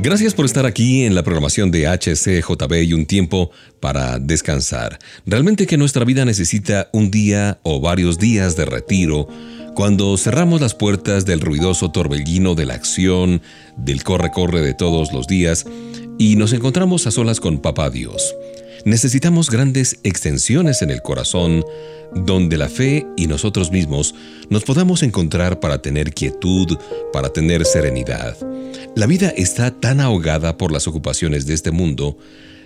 Gracias por estar aquí en la programación de HCJB y un tiempo para descansar. Realmente que nuestra vida necesita un día o varios días de retiro cuando cerramos las puertas del ruidoso torbellino de la acción, del corre-corre de todos los días y nos encontramos a solas con Papá Dios. Necesitamos grandes extensiones en el corazón donde la fe y nosotros mismos nos podamos encontrar para tener quietud, para tener serenidad. La vida está tan ahogada por las ocupaciones de este mundo,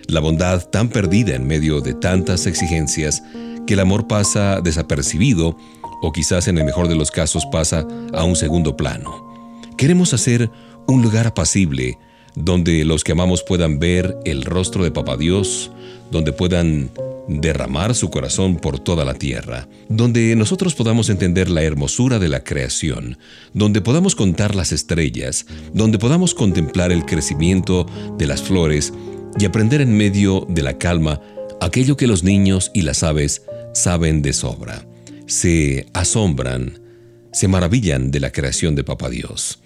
la bondad tan perdida en medio de tantas exigencias, que el amor pasa desapercibido o quizás en el mejor de los casos pasa a un segundo plano. Queremos hacer un lugar apacible donde los que amamos puedan ver el rostro de Papá Dios, donde puedan derramar su corazón por toda la tierra, donde nosotros podamos entender la hermosura de la creación, donde podamos contar las estrellas, donde podamos contemplar el crecimiento de las flores y aprender en medio de la calma aquello que los niños y las aves saben de sobra. Se asombran, se maravillan de la creación de Papá Dios.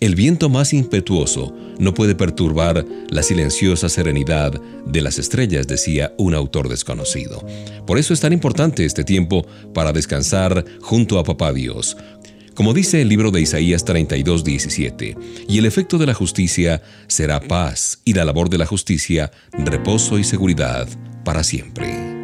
El viento más impetuoso no puede perturbar la silenciosa serenidad de las estrellas, decía un autor desconocido. Por eso es tan importante este tiempo para descansar junto a Papá Dios. Como dice el libro de Isaías 32, 17, y el efecto de la justicia será paz, y la labor de la justicia reposo y seguridad para siempre.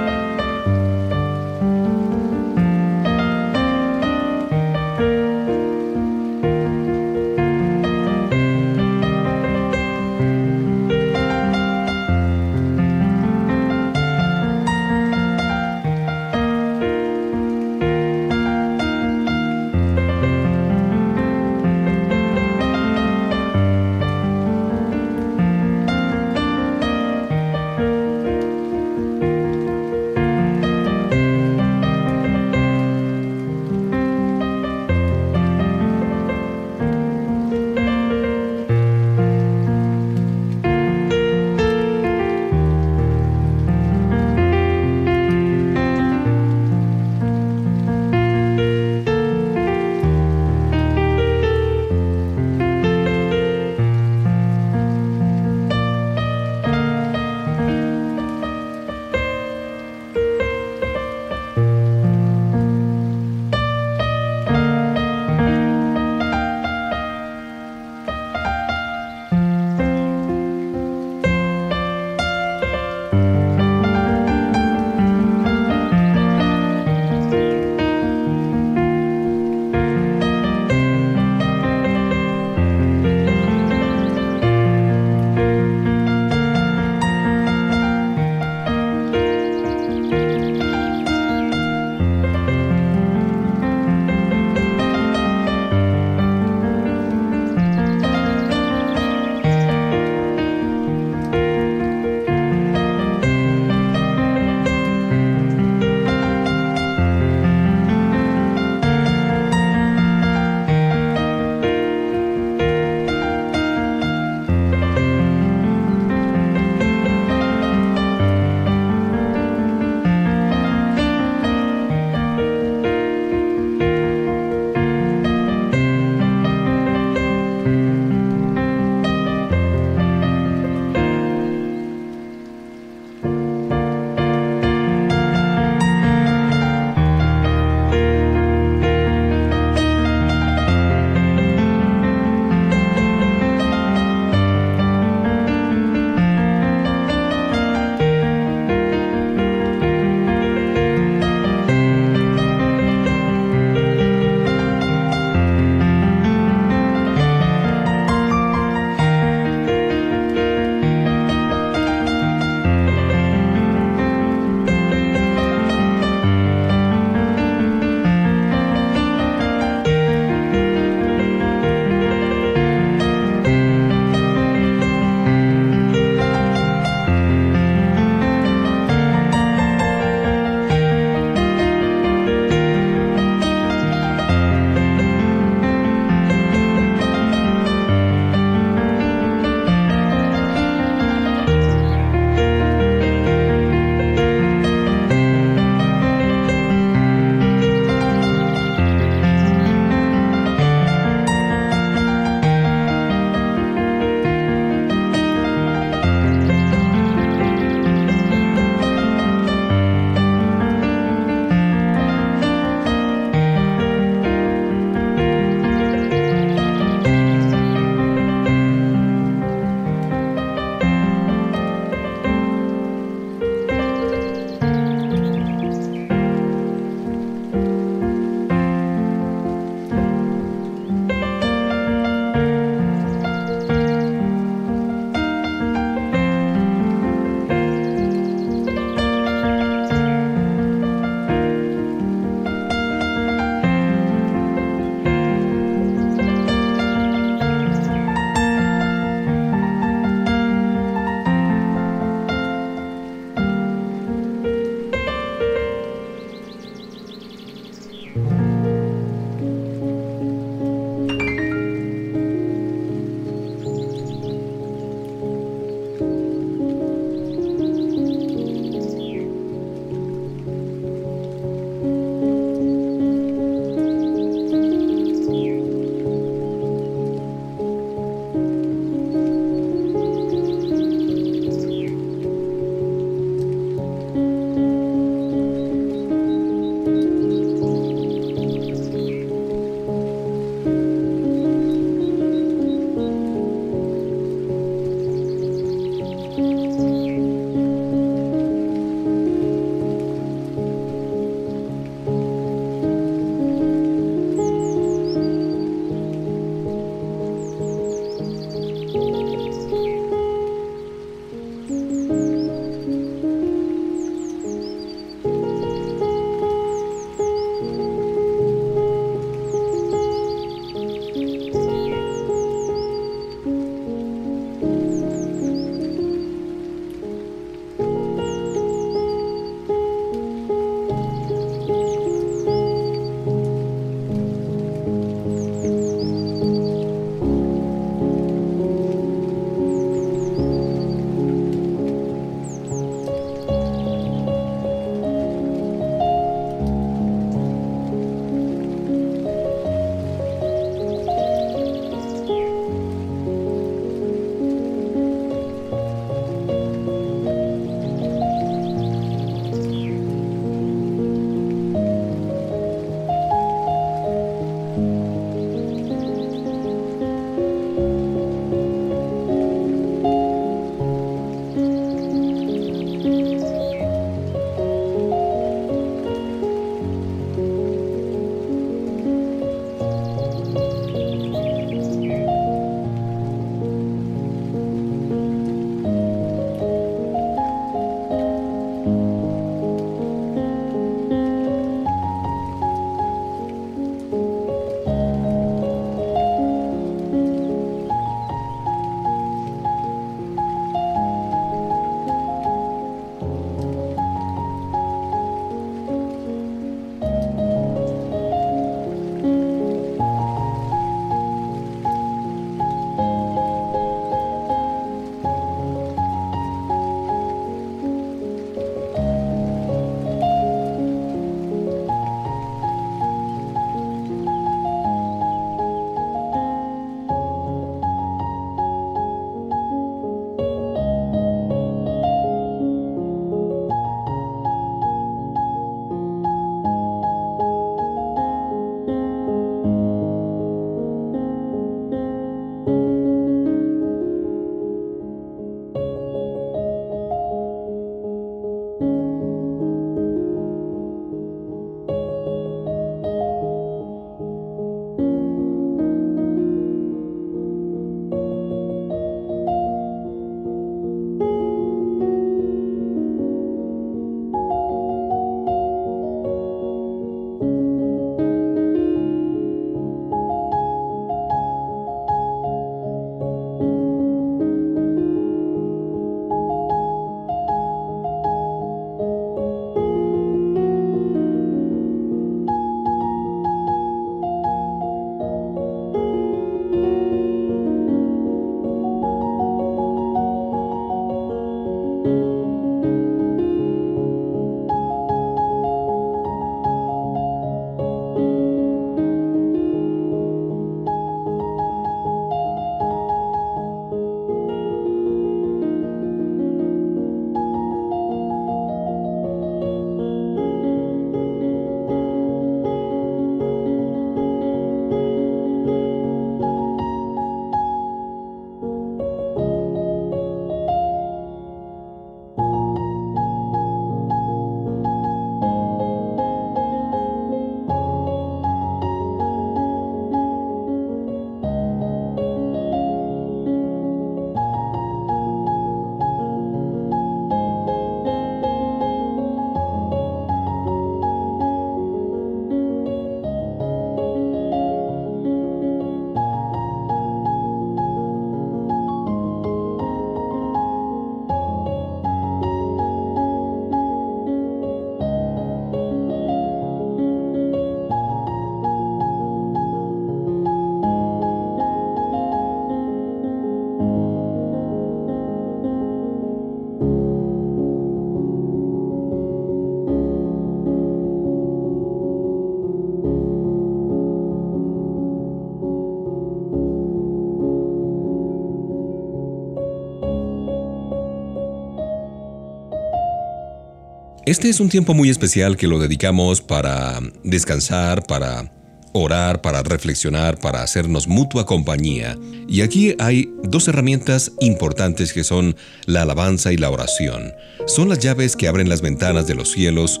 Este es un tiempo muy especial que lo dedicamos para descansar, para orar, para reflexionar, para hacernos mutua compañía. Y aquí hay dos herramientas importantes que son la alabanza y la oración. Son las llaves que abren las ventanas de los cielos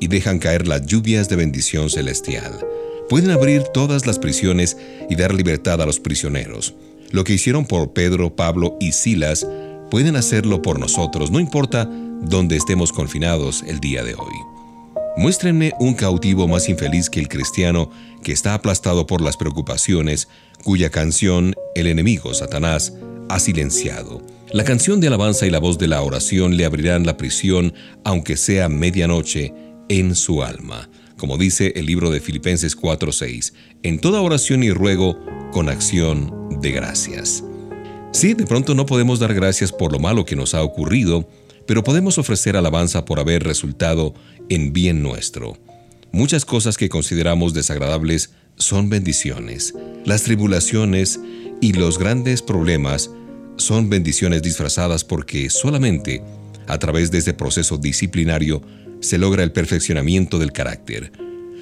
y dejan caer las lluvias de bendición celestial. Pueden abrir todas las prisiones y dar libertad a los prisioneros. Lo que hicieron por Pedro, Pablo y Silas, pueden hacerlo por nosotros, no importa dónde estemos confinados el día de hoy. Muéstrenme un cautivo más infeliz que el cristiano que está aplastado por las preocupaciones, cuya canción el enemigo, Satanás, ha silenciado. La canción de alabanza y la voz de la oración le abrirán la prisión, aunque sea medianoche, en su alma. Como dice el libro de Filipenses 4:6, en toda oración y ruego, con acción de gracias. Sí, de pronto no podemos dar gracias por lo malo que nos ha ocurrido, pero podemos ofrecer alabanza por haber resultado en bien nuestro. Muchas cosas que consideramos desagradables son bendiciones. Las tribulaciones y los grandes problemas son bendiciones disfrazadas porque solamente a través de este proceso disciplinario se logra el perfeccionamiento del carácter.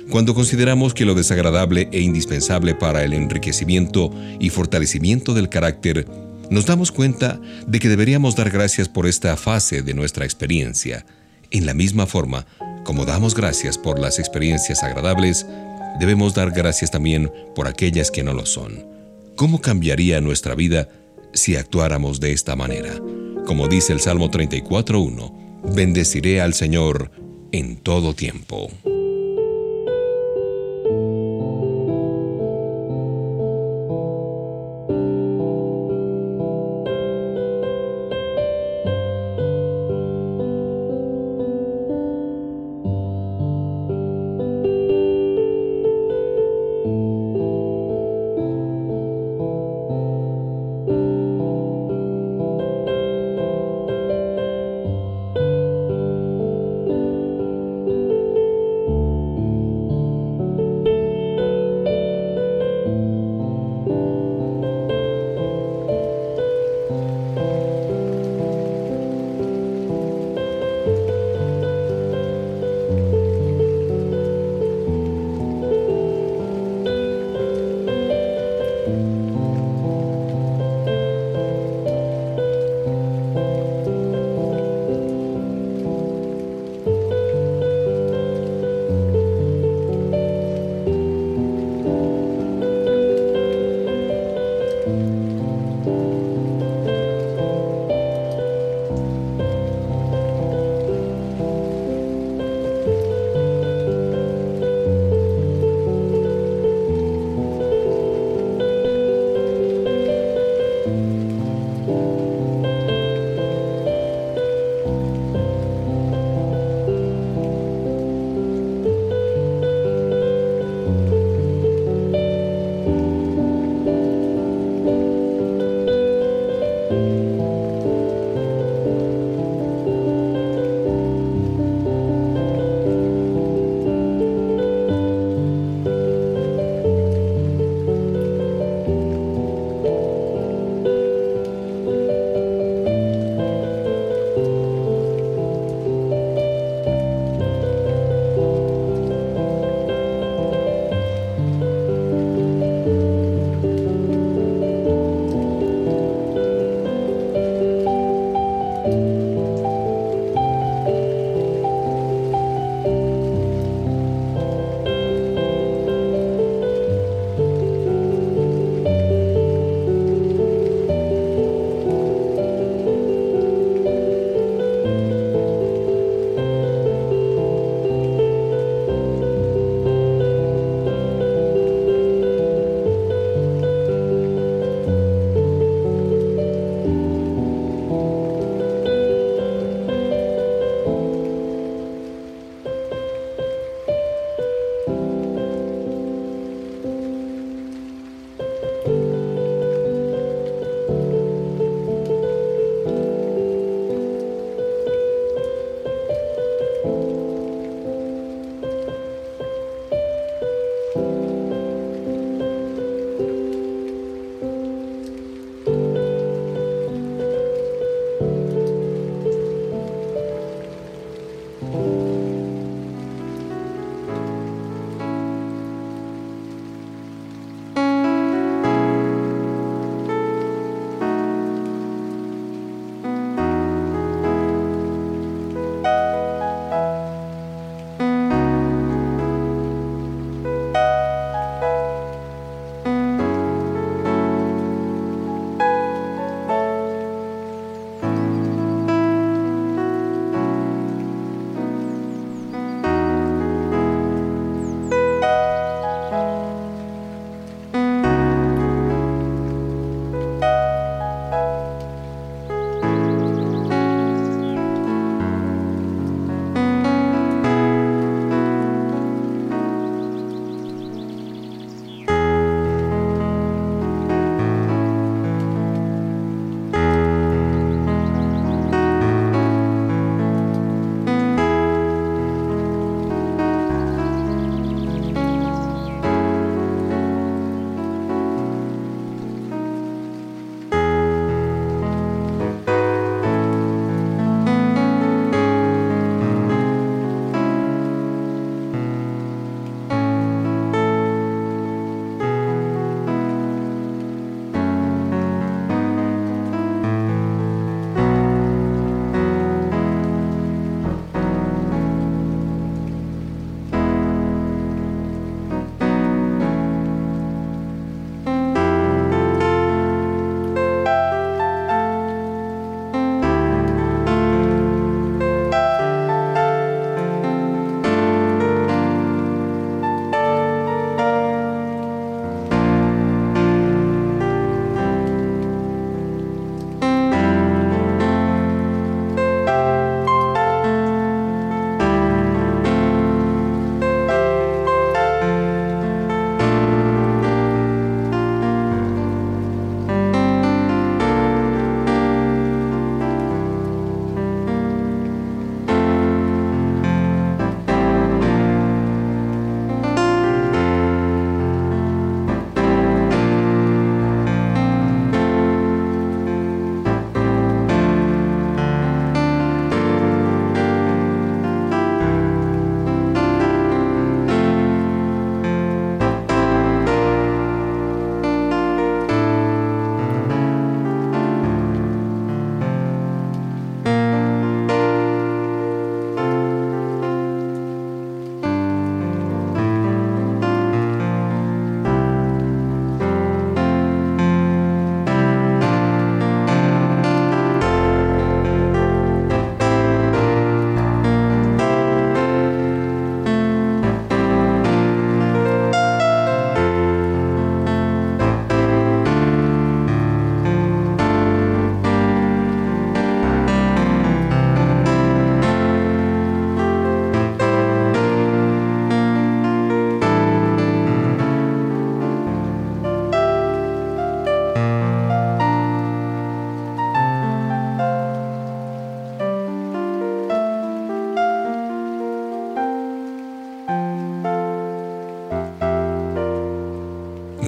Cuando consideramos que lo desagradable e indispensable para el enriquecimiento y fortalecimiento del carácter nos damos cuenta de que deberíamos dar gracias por esta fase de nuestra experiencia. En la misma forma, como damos gracias por las experiencias agradables, debemos dar gracias también por aquellas que no lo son. ¿Cómo cambiaría nuestra vida si actuáramos de esta manera? Como dice el Salmo 34.1, bendeciré al Señor en todo tiempo.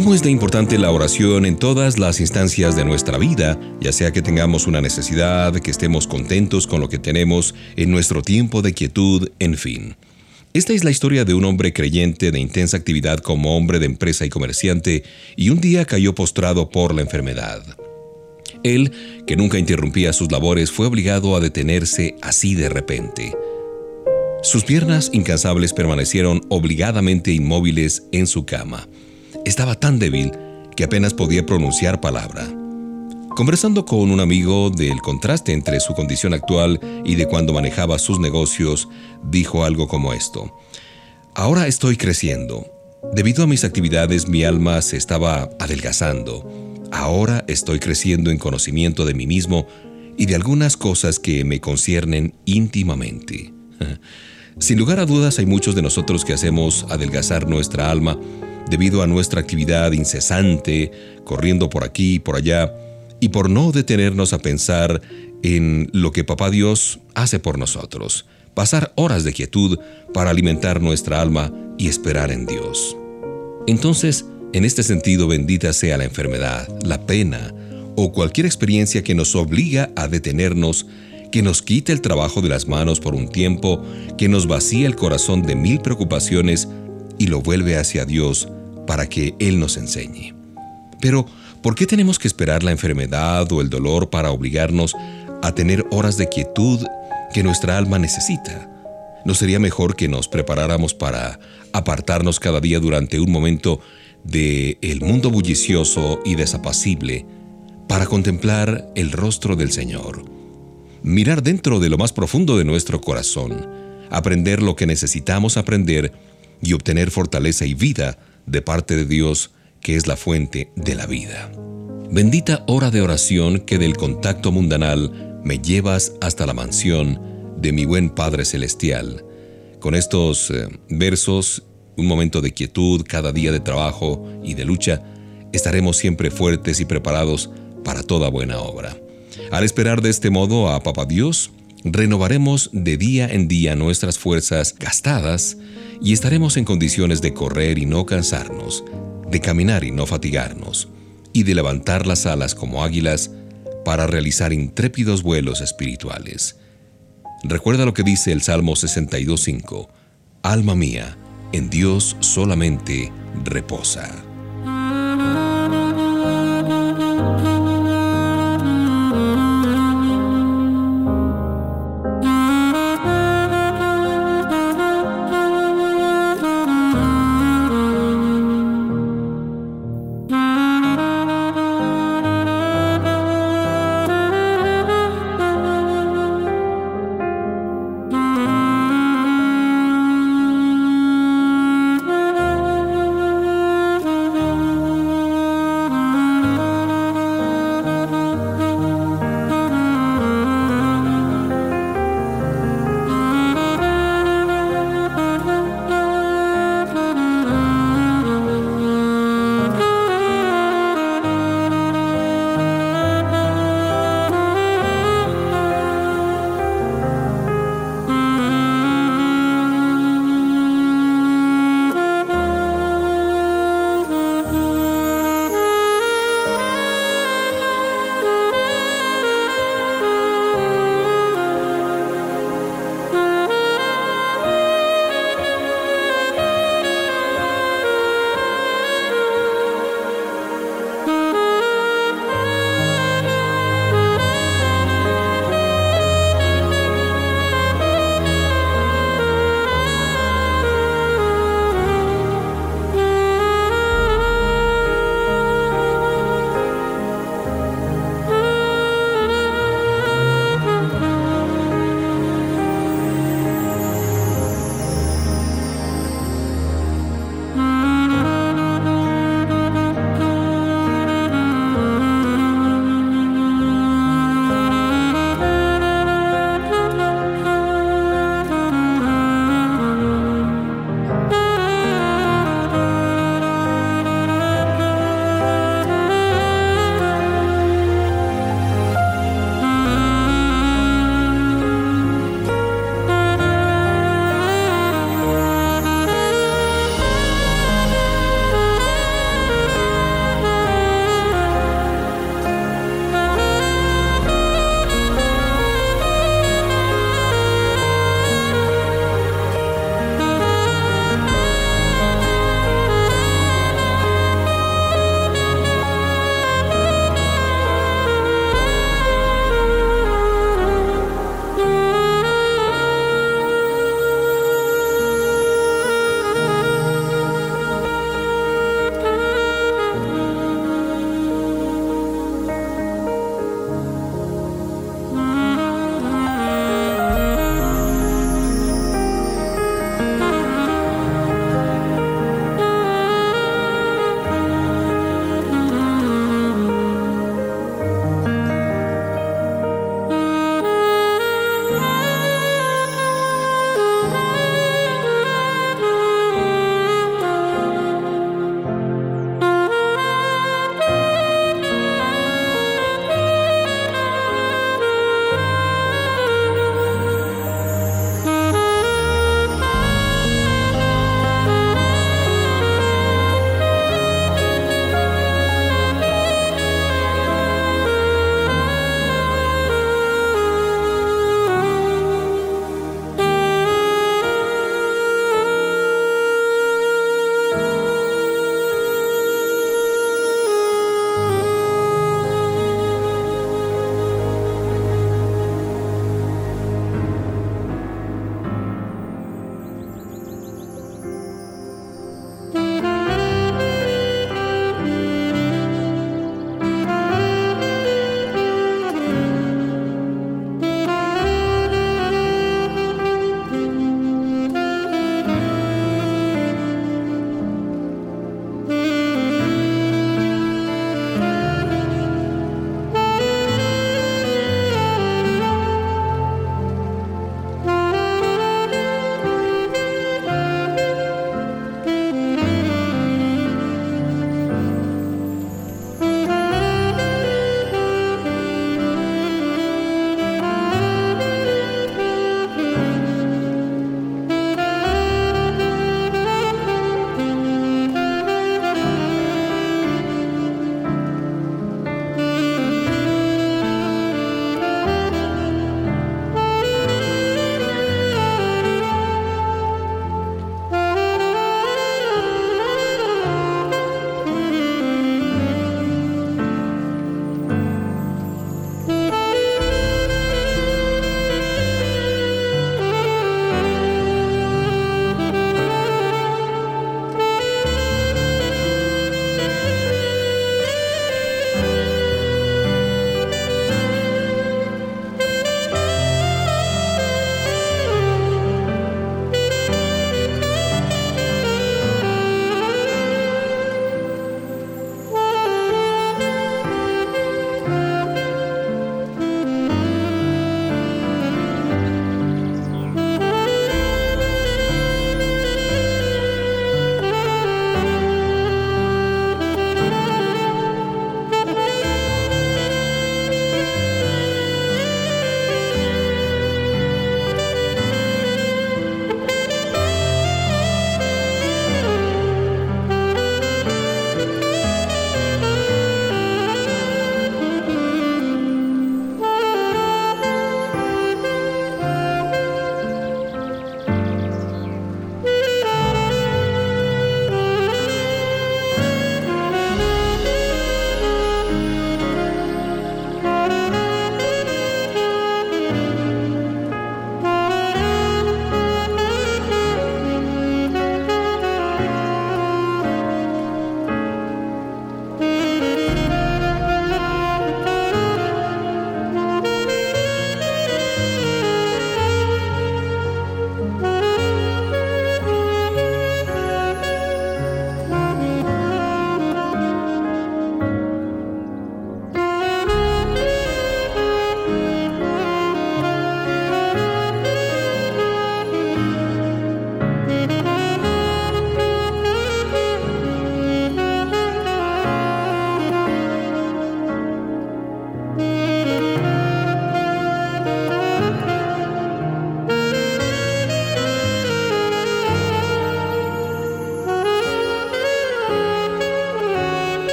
¿Cómo es de importante la oración en todas las instancias de nuestra vida, ya sea que tengamos una necesidad, que estemos contentos con lo que tenemos en nuestro tiempo de quietud, en fin? Esta es la historia de un hombre creyente de intensa actividad como hombre de empresa y comerciante, y un día cayó postrado por la enfermedad. Él, que nunca interrumpía sus labores, fue obligado a detenerse así de repente. Sus piernas incansables permanecieron obligadamente inmóviles en su cama. Estaba tan débil que apenas podía pronunciar palabra. Conversando con un amigo del contraste entre su condición actual y de cuando manejaba sus negocios, dijo algo como esto. Ahora estoy creciendo. Debido a mis actividades mi alma se estaba adelgazando. Ahora estoy creciendo en conocimiento de mí mismo y de algunas cosas que me conciernen íntimamente. Sin lugar a dudas hay muchos de nosotros que hacemos adelgazar nuestra alma debido a nuestra actividad incesante, corriendo por aquí y por allá, y por no detenernos a pensar en lo que Papá Dios hace por nosotros, pasar horas de quietud para alimentar nuestra alma y esperar en Dios. Entonces, en este sentido, bendita sea la enfermedad, la pena o cualquier experiencia que nos obliga a detenernos, que nos quite el trabajo de las manos por un tiempo, que nos vacía el corazón de mil preocupaciones y lo vuelve hacia Dios para que Él nos enseñe. Pero, ¿por qué tenemos que esperar la enfermedad o el dolor para obligarnos a tener horas de quietud que nuestra alma necesita? ¿No sería mejor que nos preparáramos para apartarnos cada día durante un momento de el mundo bullicioso y desapacible para contemplar el rostro del Señor? Mirar dentro de lo más profundo de nuestro corazón, aprender lo que necesitamos aprender y obtener fortaleza y vida de parte de Dios, que es la fuente de la vida. Bendita hora de oración que del contacto mundanal me llevas hasta la mansión de mi buen Padre Celestial. Con estos eh, versos, un momento de quietud cada día de trabajo y de lucha, estaremos siempre fuertes y preparados para toda buena obra. Al esperar de este modo a Papa Dios, renovaremos de día en día nuestras fuerzas gastadas y estaremos en condiciones de correr y no cansarnos, de caminar y no fatigarnos, y de levantar las alas como águilas para realizar intrépidos vuelos espirituales. Recuerda lo que dice el Salmo 62.5, Alma mía, en Dios solamente reposa.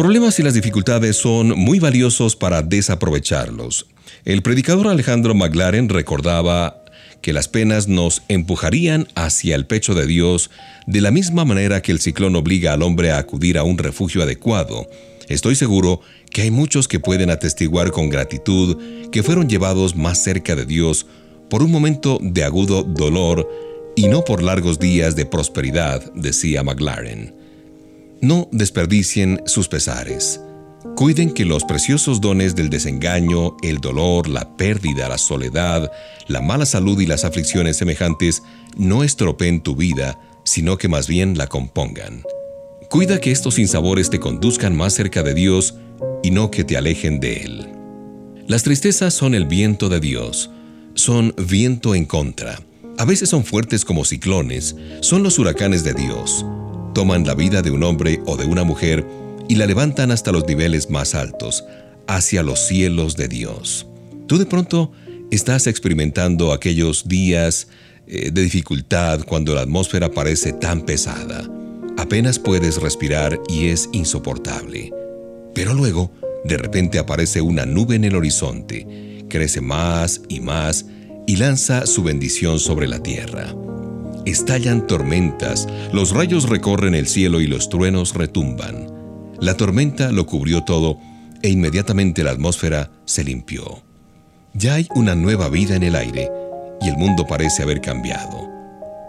Problemas y las dificultades son muy valiosos para desaprovecharlos. El predicador Alejandro McLaren recordaba que las penas nos empujarían hacia el pecho de Dios de la misma manera que el ciclón obliga al hombre a acudir a un refugio adecuado. Estoy seguro que hay muchos que pueden atestiguar con gratitud que fueron llevados más cerca de Dios por un momento de agudo dolor y no por largos días de prosperidad, decía McLaren. No desperdicien sus pesares. Cuiden que los preciosos dones del desengaño, el dolor, la pérdida, la soledad, la mala salud y las aflicciones semejantes no estropeen tu vida, sino que más bien la compongan. Cuida que estos sinsabores te conduzcan más cerca de Dios y no que te alejen de Él. Las tristezas son el viento de Dios, son viento en contra. A veces son fuertes como ciclones, son los huracanes de Dios. Toman la vida de un hombre o de una mujer y la levantan hasta los niveles más altos, hacia los cielos de Dios. Tú de pronto estás experimentando aquellos días eh, de dificultad cuando la atmósfera parece tan pesada. Apenas puedes respirar y es insoportable. Pero luego, de repente aparece una nube en el horizonte, crece más y más y lanza su bendición sobre la tierra. Estallan tormentas, los rayos recorren el cielo y los truenos retumban. La tormenta lo cubrió todo e inmediatamente la atmósfera se limpió. Ya hay una nueva vida en el aire y el mundo parece haber cambiado.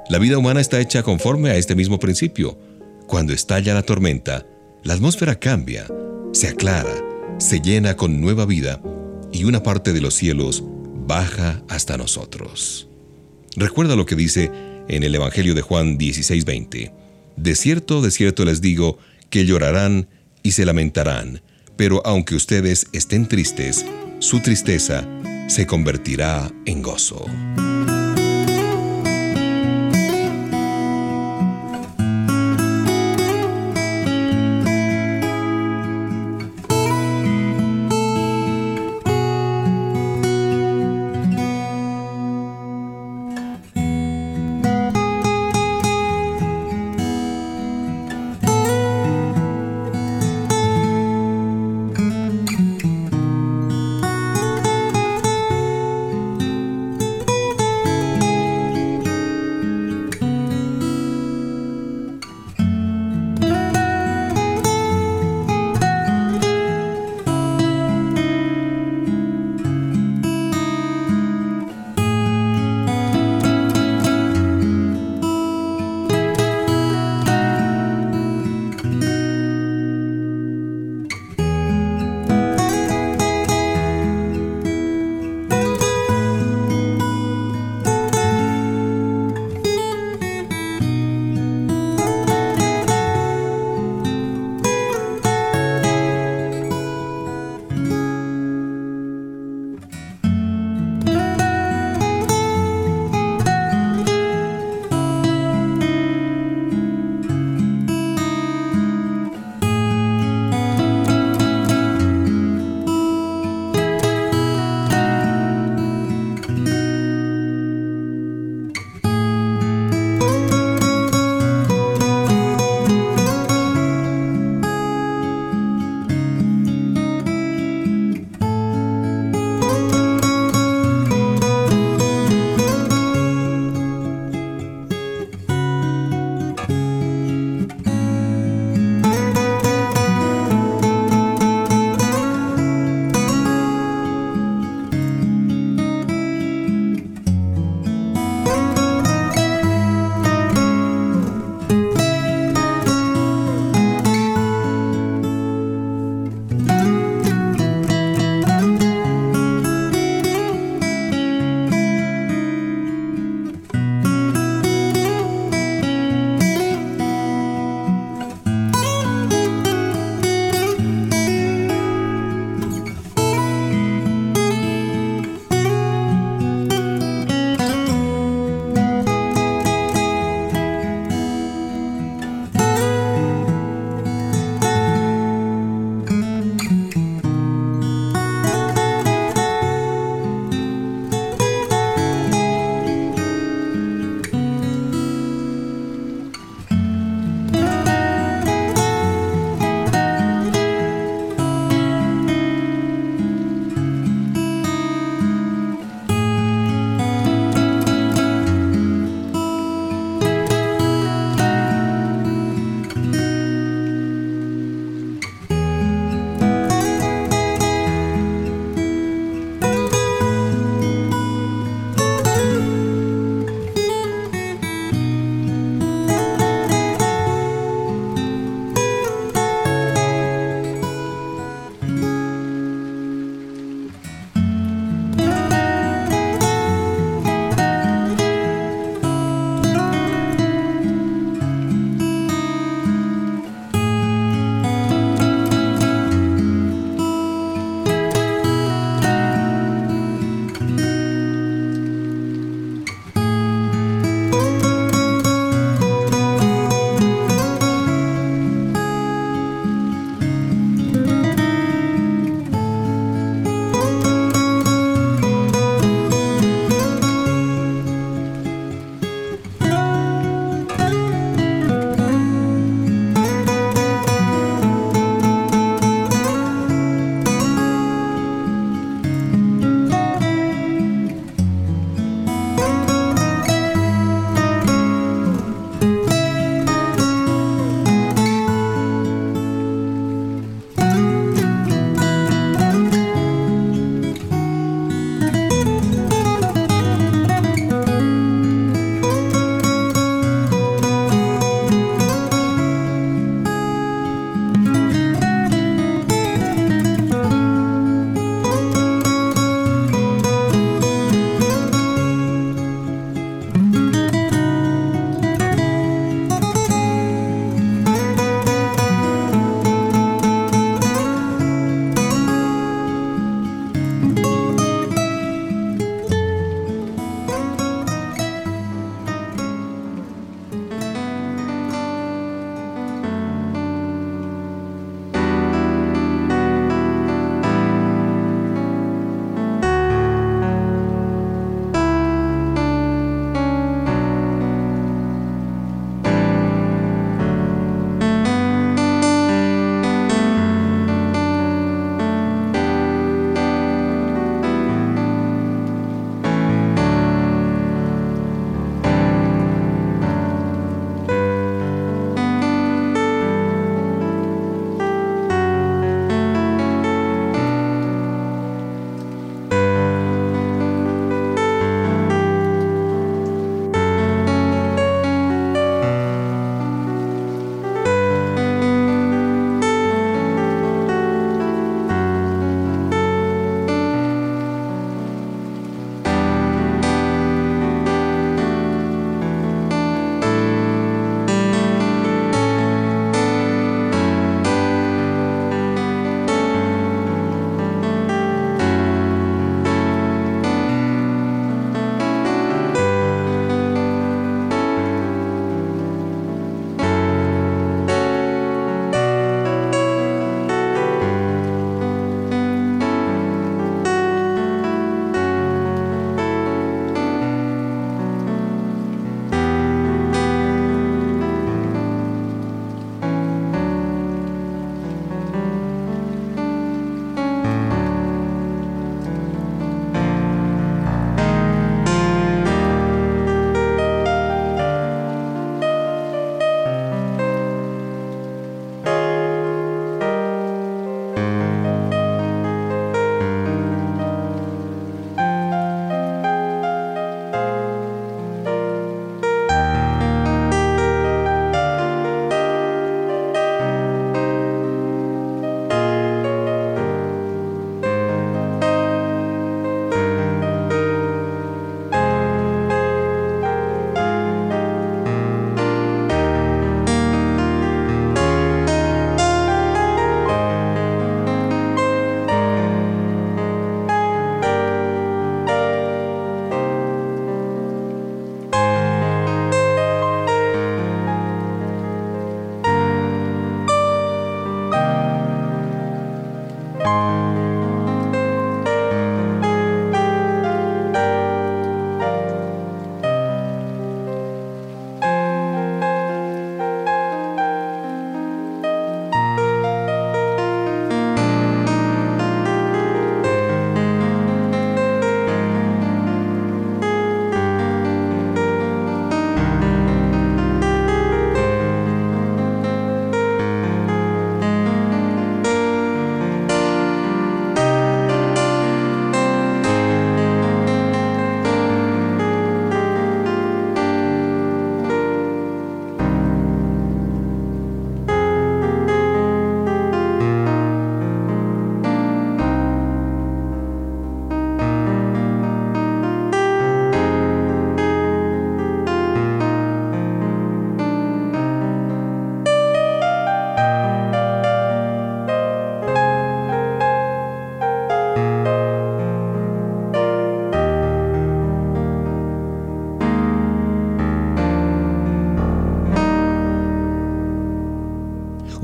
La vida humana está hecha conforme a este mismo principio. Cuando estalla la tormenta, la atmósfera cambia, se aclara, se llena con nueva vida y una parte de los cielos baja hasta nosotros. Recuerda lo que dice en el Evangelio de Juan 16:20. De cierto, de cierto les digo, que llorarán y se lamentarán, pero aunque ustedes estén tristes, su tristeza se convertirá en gozo.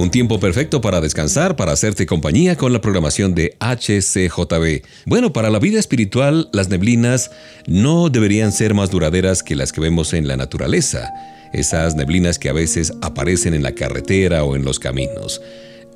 Un tiempo perfecto para descansar, para hacerte compañía con la programación de HCJB. Bueno, para la vida espiritual, las neblinas no deberían ser más duraderas que las que vemos en la naturaleza, esas neblinas que a veces aparecen en la carretera o en los caminos.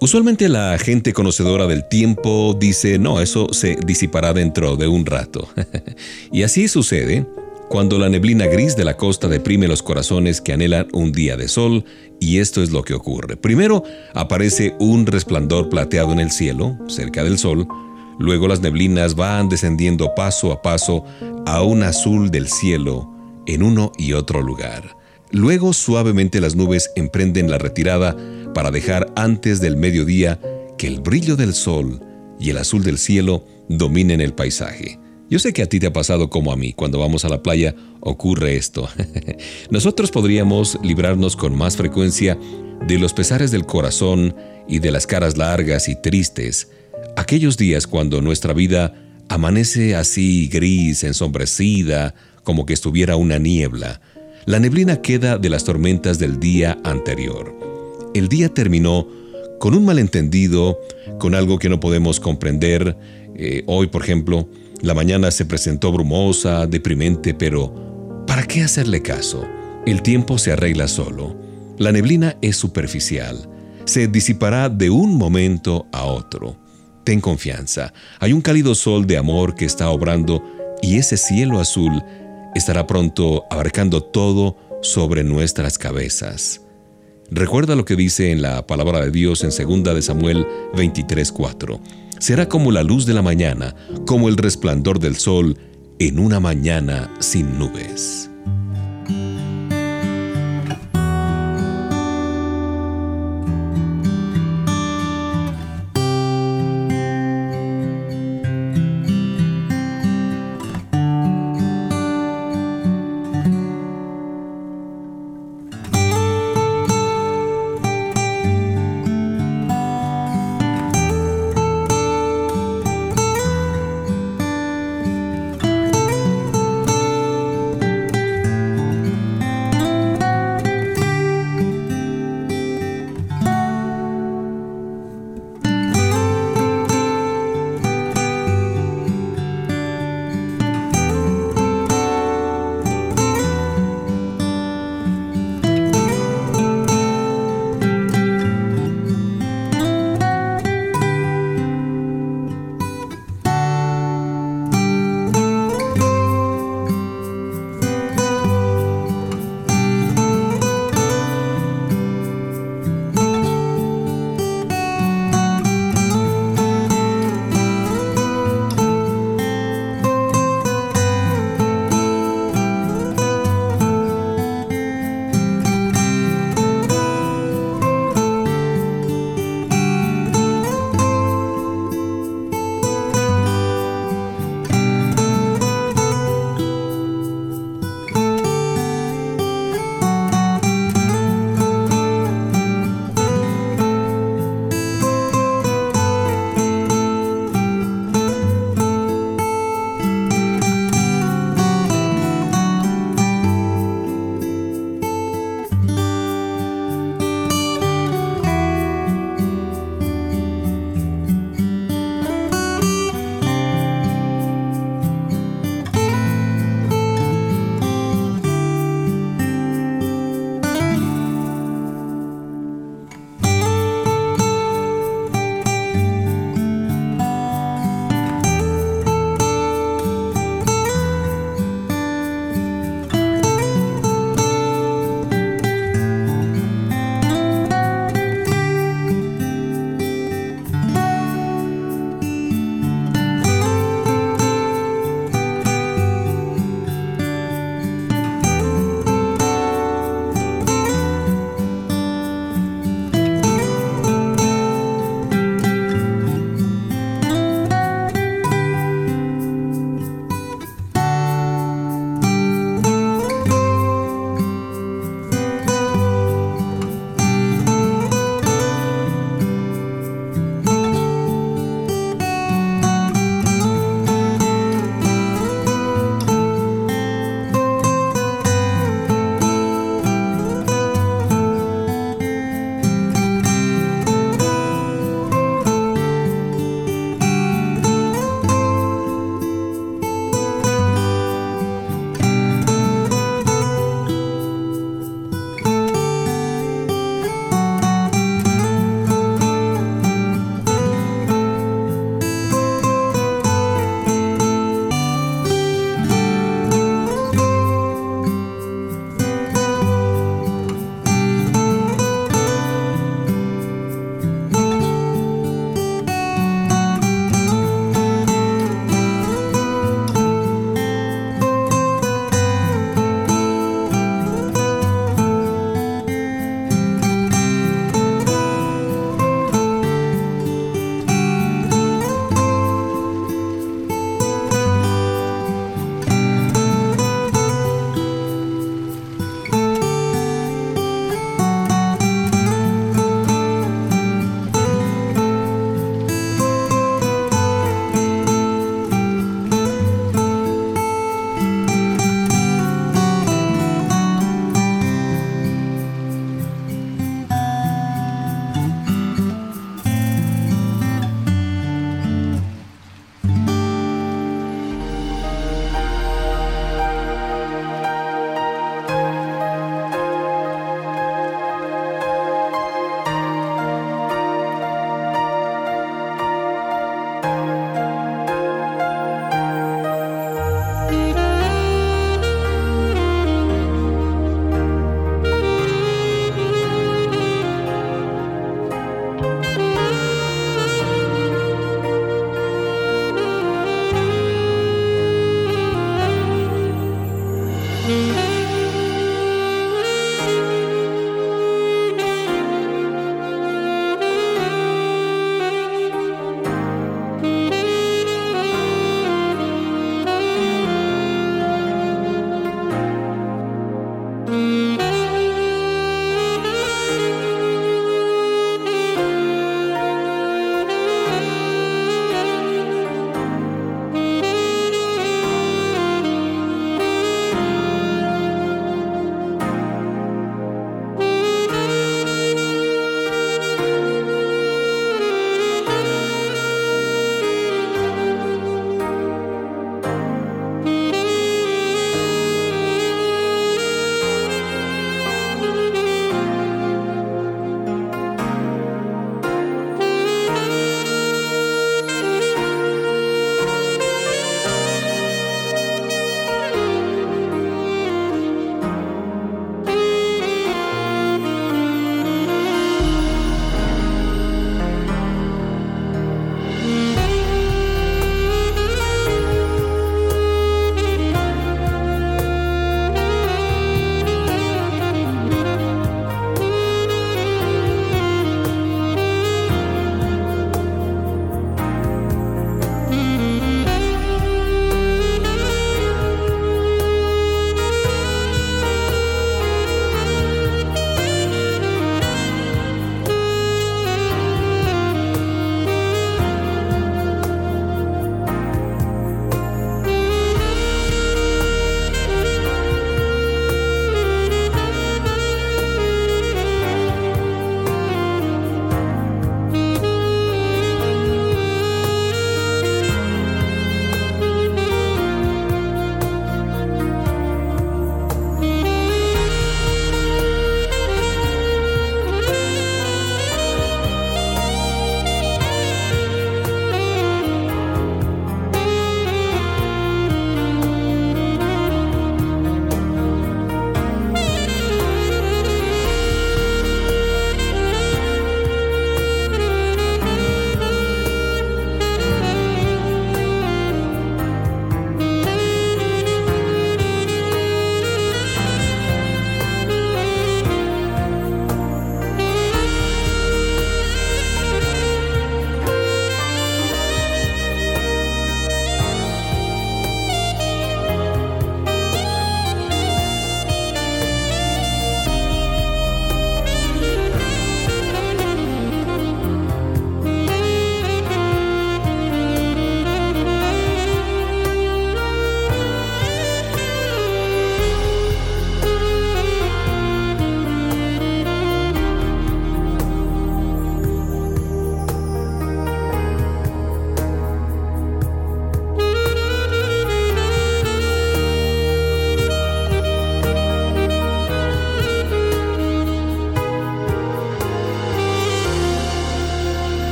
Usualmente la gente conocedora del tiempo dice, no, eso se disipará dentro de un rato. y así sucede cuando la neblina gris de la costa deprime los corazones que anhelan un día de sol, y esto es lo que ocurre. Primero aparece un resplandor plateado en el cielo, cerca del sol, luego las neblinas van descendiendo paso a paso a un azul del cielo en uno y otro lugar. Luego suavemente las nubes emprenden la retirada para dejar antes del mediodía que el brillo del sol y el azul del cielo dominen el paisaje. Yo sé que a ti te ha pasado como a mí, cuando vamos a la playa ocurre esto. Nosotros podríamos librarnos con más frecuencia de los pesares del corazón y de las caras largas y tristes, aquellos días cuando nuestra vida amanece así gris, ensombrecida, como que estuviera una niebla. La neblina queda de las tormentas del día anterior. El día terminó con un malentendido, con algo que no podemos comprender. Eh, hoy, por ejemplo, la mañana se presentó brumosa, deprimente, pero ¿para qué hacerle caso? El tiempo se arregla solo. La neblina es superficial. Se disipará de un momento a otro. Ten confianza. Hay un cálido sol de amor que está obrando y ese cielo azul estará pronto abarcando todo sobre nuestras cabezas. Recuerda lo que dice en la palabra de Dios en 2 de Samuel 23:4 será como la luz de la mañana, como el resplandor del sol en una mañana sin nubes.